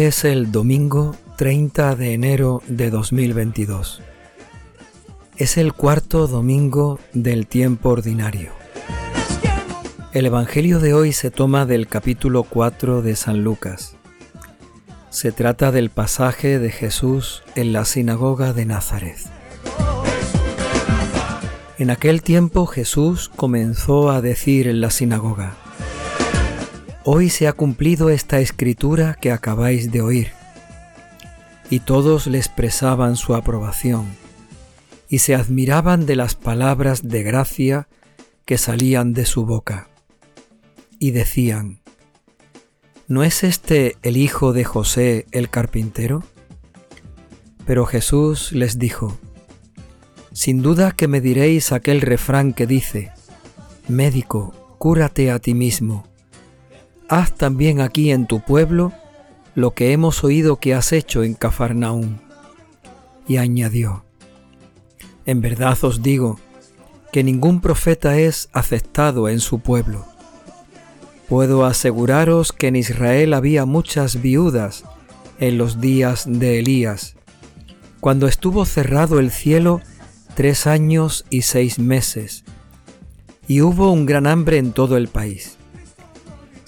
Es el domingo 30 de enero de 2022. Es el cuarto domingo del tiempo ordinario. El Evangelio de hoy se toma del capítulo 4 de San Lucas. Se trata del pasaje de Jesús en la sinagoga de Nazaret. En aquel tiempo Jesús comenzó a decir en la sinagoga, Hoy se ha cumplido esta escritura que acabáis de oír. Y todos le expresaban su aprobación, y se admiraban de las palabras de gracia que salían de su boca. Y decían, ¿no es este el hijo de José el carpintero? Pero Jesús les dijo, Sin duda que me diréis aquel refrán que dice, Médico, cúrate a ti mismo haz también aquí en tu pueblo lo que hemos oído que has hecho en Cafarnaúm. Y añadió, En verdad os digo que ningún profeta es aceptado en su pueblo. Puedo aseguraros que en Israel había muchas viudas en los días de Elías, cuando estuvo cerrado el cielo tres años y seis meses, y hubo un gran hambre en todo el país.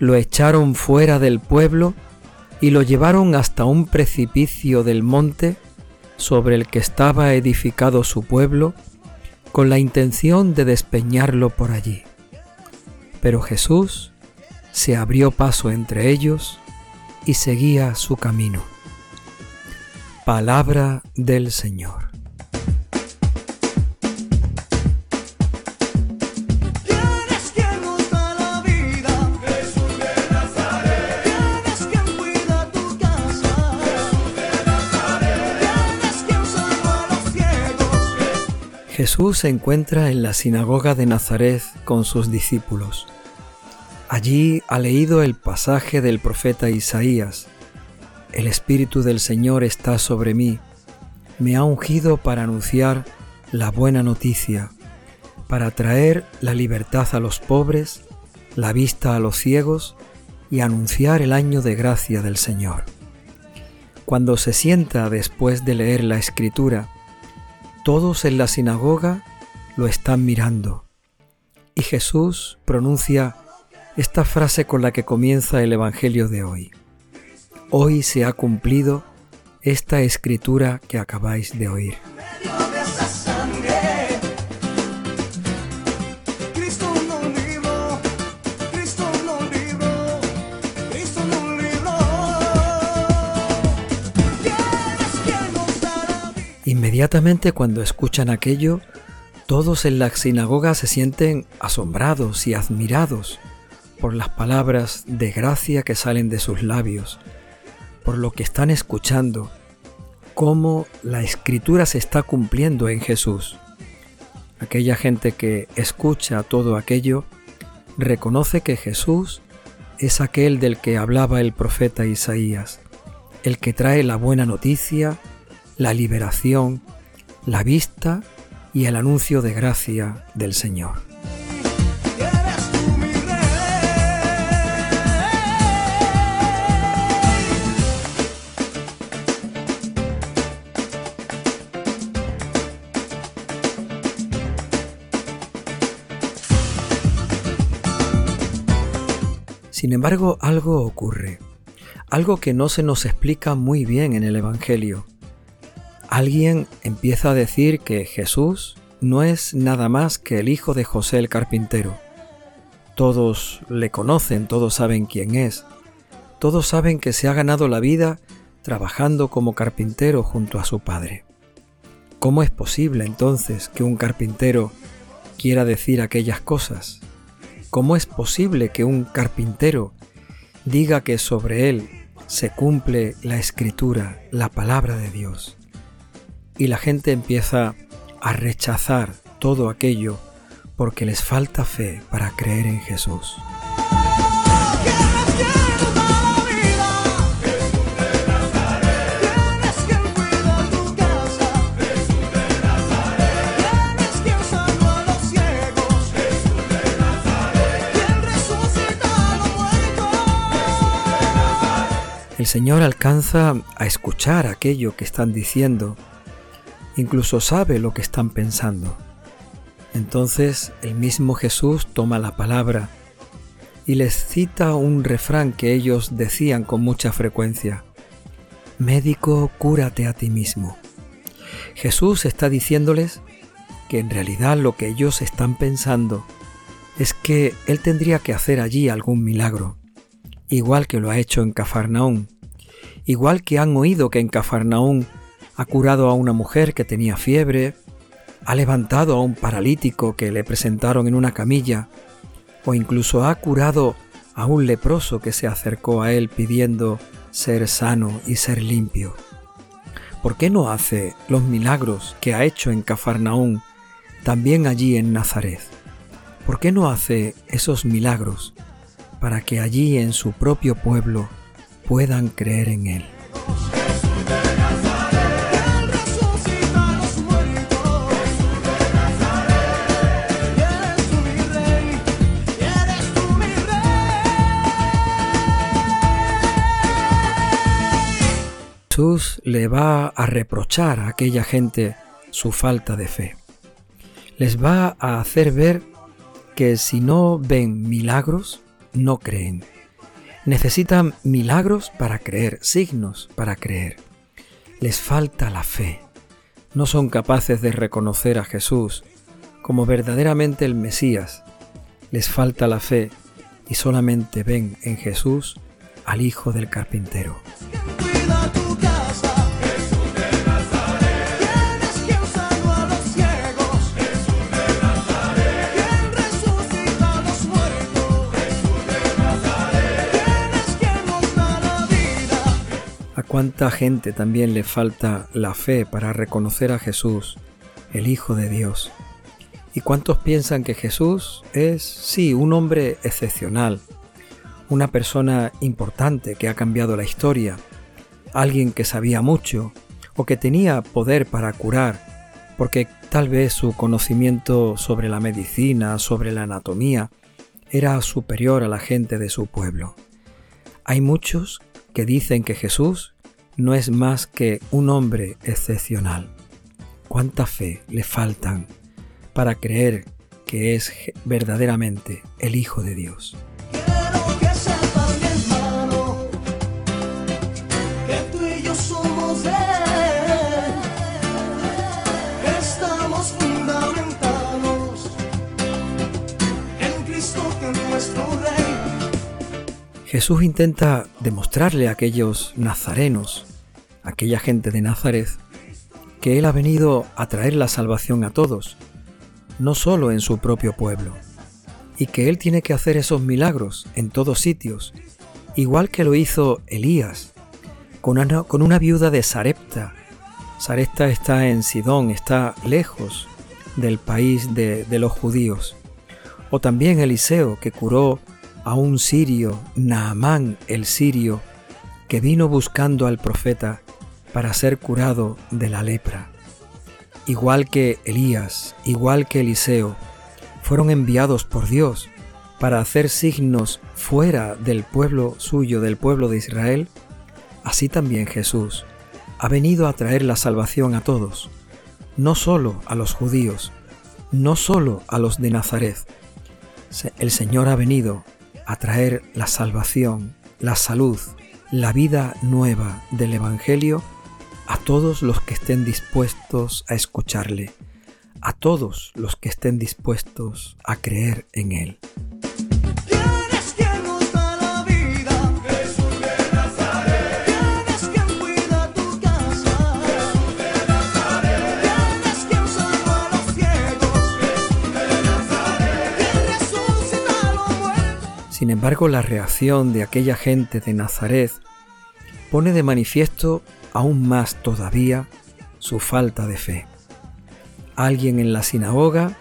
lo echaron fuera del pueblo y lo llevaron hasta un precipicio del monte sobre el que estaba edificado su pueblo, con la intención de despeñarlo por allí. Pero Jesús se abrió paso entre ellos y seguía su camino. Palabra del Señor. Jesús se encuentra en la sinagoga de Nazaret con sus discípulos. Allí ha leído el pasaje del profeta Isaías. El Espíritu del Señor está sobre mí. Me ha ungido para anunciar la buena noticia, para traer la libertad a los pobres, la vista a los ciegos y anunciar el año de gracia del Señor. Cuando se sienta después de leer la Escritura, todos en la sinagoga lo están mirando. Y Jesús pronuncia esta frase con la que comienza el Evangelio de hoy. Hoy se ha cumplido esta escritura que acabáis de oír. Inmediatamente cuando escuchan aquello, todos en la sinagoga se sienten asombrados y admirados por las palabras de gracia que salen de sus labios, por lo que están escuchando, cómo la escritura se está cumpliendo en Jesús. Aquella gente que escucha todo aquello reconoce que Jesús es aquel del que hablaba el profeta Isaías, el que trae la buena noticia, la liberación, la vista y el anuncio de gracia del Señor. Sin embargo, algo ocurre, algo que no se nos explica muy bien en el Evangelio, alguien empieza a decir que Jesús no es nada más que el hijo de José el carpintero. Todos le conocen, todos saben quién es, todos saben que se ha ganado la vida trabajando como carpintero junto a su padre. ¿Cómo es posible entonces que un carpintero quiera decir aquellas cosas? ¿Cómo es posible que un carpintero diga que sobre él se cumple la escritura, la palabra de Dios. Y la gente empieza a rechazar todo aquello porque les falta fe para creer en Jesús. El Señor alcanza a escuchar aquello que están diciendo, incluso sabe lo que están pensando. Entonces el mismo Jesús toma la palabra y les cita un refrán que ellos decían con mucha frecuencia. Médico, cúrate a ti mismo. Jesús está diciéndoles que en realidad lo que ellos están pensando es que Él tendría que hacer allí algún milagro igual que lo ha hecho en Cafarnaún, igual que han oído que en Cafarnaún ha curado a una mujer que tenía fiebre, ha levantado a un paralítico que le presentaron en una camilla, o incluso ha curado a un leproso que se acercó a él pidiendo ser sano y ser limpio. ¿Por qué no hace los milagros que ha hecho en Cafarnaún también allí en Nazaret? ¿Por qué no hace esos milagros para que allí en su propio pueblo puedan creer en Él. Jesús le va a reprochar a aquella gente su falta de fe. Les va a hacer ver que si no ven milagros, no creen. Necesitan milagros para creer, signos para creer. Les falta la fe. No son capaces de reconocer a Jesús como verdaderamente el Mesías. Les falta la fe y solamente ven en Jesús al Hijo del Carpintero. Cuánta gente también le falta la fe para reconocer a Jesús, el Hijo de Dios. ¿Y cuántos piensan que Jesús es, sí, un hombre excepcional, una persona importante que ha cambiado la historia, alguien que sabía mucho o que tenía poder para curar, porque tal vez su conocimiento sobre la medicina, sobre la anatomía, era superior a la gente de su pueblo. Hay muchos que dicen que Jesús no es más que un hombre excepcional. ¿Cuánta fe le faltan para creer que es verdaderamente el Hijo de Dios? Jesús intenta demostrarle a aquellos nazarenos, aquella gente de Nazaret, que Él ha venido a traer la salvación a todos, no solo en su propio pueblo, y que Él tiene que hacer esos milagros en todos sitios, igual que lo hizo Elías, con una, con una viuda de Sarepta. Sarepta está en Sidón, está lejos del país de, de los judíos. O también Eliseo, que curó a un sirio, Naamán el sirio, que vino buscando al profeta para ser curado de la lepra. Igual que Elías, igual que Eliseo, fueron enviados por Dios para hacer signos fuera del pueblo suyo, del pueblo de Israel, así también Jesús ha venido a traer la salvación a todos, no solo a los judíos, no solo a los de Nazaret. El Señor ha venido a traer la salvación, la salud, la vida nueva del Evangelio a todos los que estén dispuestos a escucharle, a todos los que estén dispuestos a creer en Él. Sin embargo, la reacción de aquella gente de Nazaret pone de manifiesto aún más todavía su falta de fe. Alguien en la sinagoga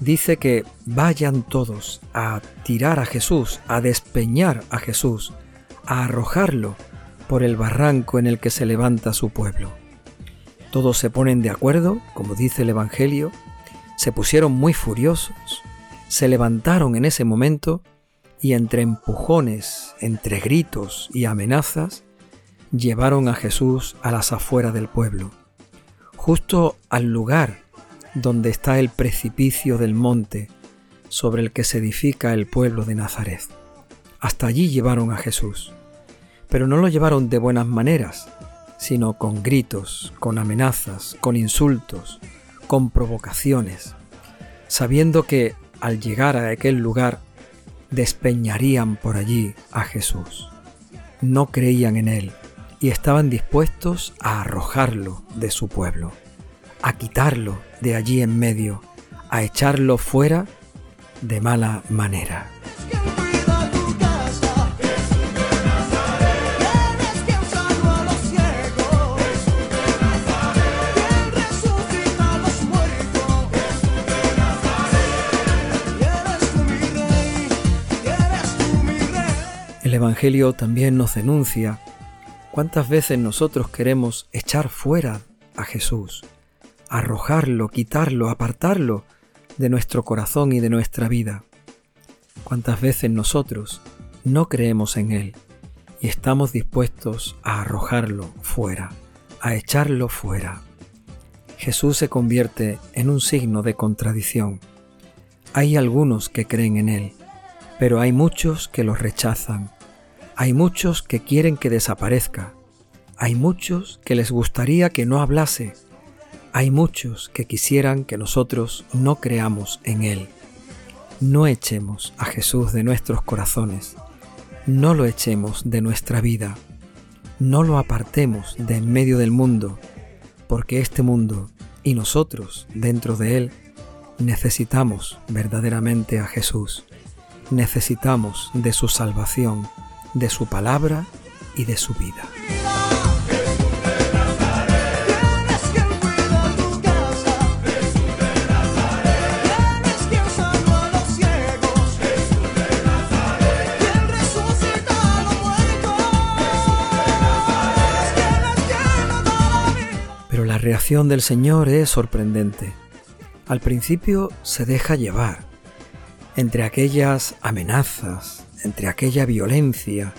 dice que vayan todos a tirar a Jesús, a despeñar a Jesús, a arrojarlo por el barranco en el que se levanta su pueblo. Todos se ponen de acuerdo, como dice el Evangelio, se pusieron muy furiosos, se levantaron en ese momento y entre empujones, entre gritos y amenazas, llevaron a Jesús a las afueras del pueblo, justo al lugar donde está el precipicio del monte sobre el que se edifica el pueblo de Nazaret. Hasta allí llevaron a Jesús, pero no lo llevaron de buenas maneras, sino con gritos, con amenazas, con insultos, con provocaciones, sabiendo que al llegar a aquel lugar despeñarían por allí a Jesús. No creían en él y estaban dispuestos a arrojarlo de su pueblo, a quitarlo de allí en medio, a echarlo fuera de mala manera. El Evangelio también nos denuncia cuántas veces nosotros queremos echar fuera a Jesús, arrojarlo, quitarlo, apartarlo de nuestro corazón y de nuestra vida. Cuántas veces nosotros no creemos en Él y estamos dispuestos a arrojarlo fuera, a echarlo fuera. Jesús se convierte en un signo de contradicción. Hay algunos que creen en Él, pero hay muchos que lo rechazan hay muchos que quieren que desaparezca. Hay muchos que les gustaría que no hablase. Hay muchos que quisieran que nosotros no creamos en Él. No echemos a Jesús de nuestros corazones. No lo echemos de nuestra vida. No lo apartemos de en medio del mundo, porque este mundo y nosotros dentro de él necesitamos verdaderamente a Jesús. Necesitamos de su salvación de su palabra y de su vida. Pero la reacción del Señor es sorprendente. Al principio se deja llevar entre aquellas amenazas, entre aquella violencia,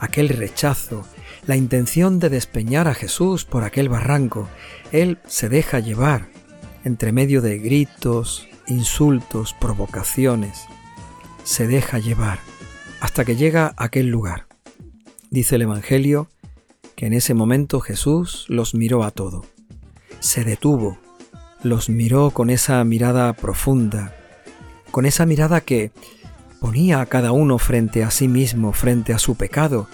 aquel rechazo, la intención de despeñar a Jesús por aquel barranco, Él se deja llevar entre medio de gritos, insultos, provocaciones. Se deja llevar hasta que llega a aquel lugar. Dice el Evangelio que en ese momento Jesús los miró a todo. Se detuvo, los miró con esa mirada profunda, con esa mirada que ponía a cada uno frente a sí mismo, frente a su pecado,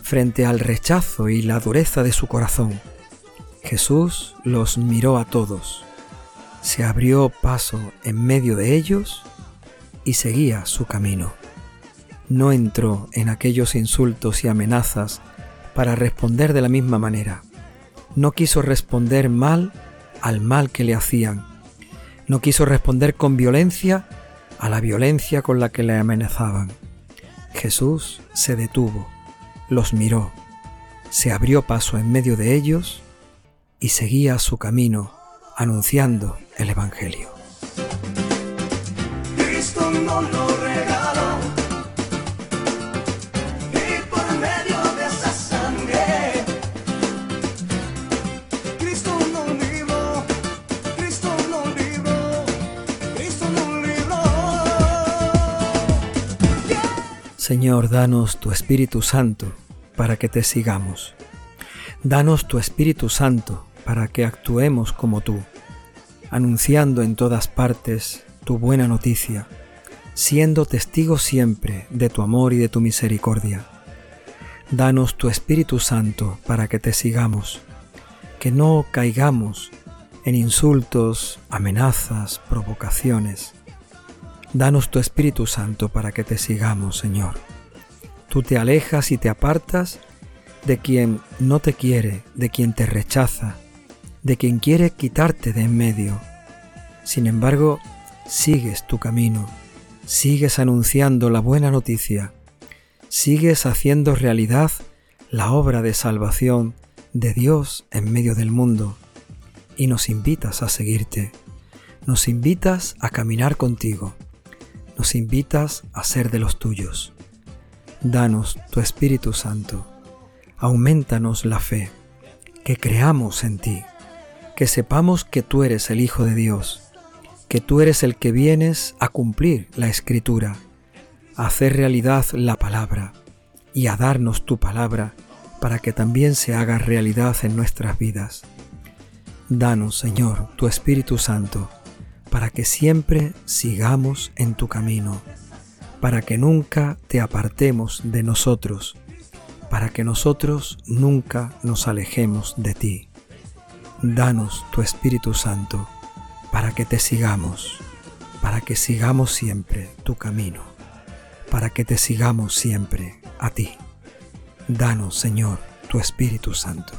frente al rechazo y la dureza de su corazón. Jesús los miró a todos, se abrió paso en medio de ellos y seguía su camino. No entró en aquellos insultos y amenazas para responder de la misma manera. No quiso responder mal al mal que le hacían. No quiso responder con violencia a la violencia con la que le amenazaban. Jesús se detuvo, los miró, se abrió paso en medio de ellos y seguía su camino anunciando el Evangelio. Señor, danos tu Espíritu Santo para que te sigamos. Danos tu Espíritu Santo para que actuemos como tú, anunciando en todas partes tu buena noticia, siendo testigos siempre de tu amor y de tu misericordia. Danos tu Espíritu Santo para que te sigamos, que no caigamos en insultos, amenazas, provocaciones, Danos tu Espíritu Santo para que te sigamos, Señor. Tú te alejas y te apartas de quien no te quiere, de quien te rechaza, de quien quiere quitarte de en medio. Sin embargo, sigues tu camino, sigues anunciando la buena noticia, sigues haciendo realidad la obra de salvación de Dios en medio del mundo y nos invitas a seguirte, nos invitas a caminar contigo, nos invitas a ser de los tuyos. Danos tu Espíritu Santo, aumentanos la fe, que creamos en ti, que sepamos que tú eres el Hijo de Dios, que tú eres el que vienes a cumplir la Escritura, a hacer realidad la palabra. Y a darnos tu palabra para que también se haga realidad en nuestras vidas. Danos, Señor, tu Espíritu Santo, para que siempre sigamos en tu camino, para que nunca te apartemos de nosotros, para que nosotros nunca nos alejemos de ti. Danos tu Espíritu Santo, para que te sigamos, para que sigamos siempre tu camino, para que te sigamos siempre a ti. Danos, Señor, tu Espíritu Santo.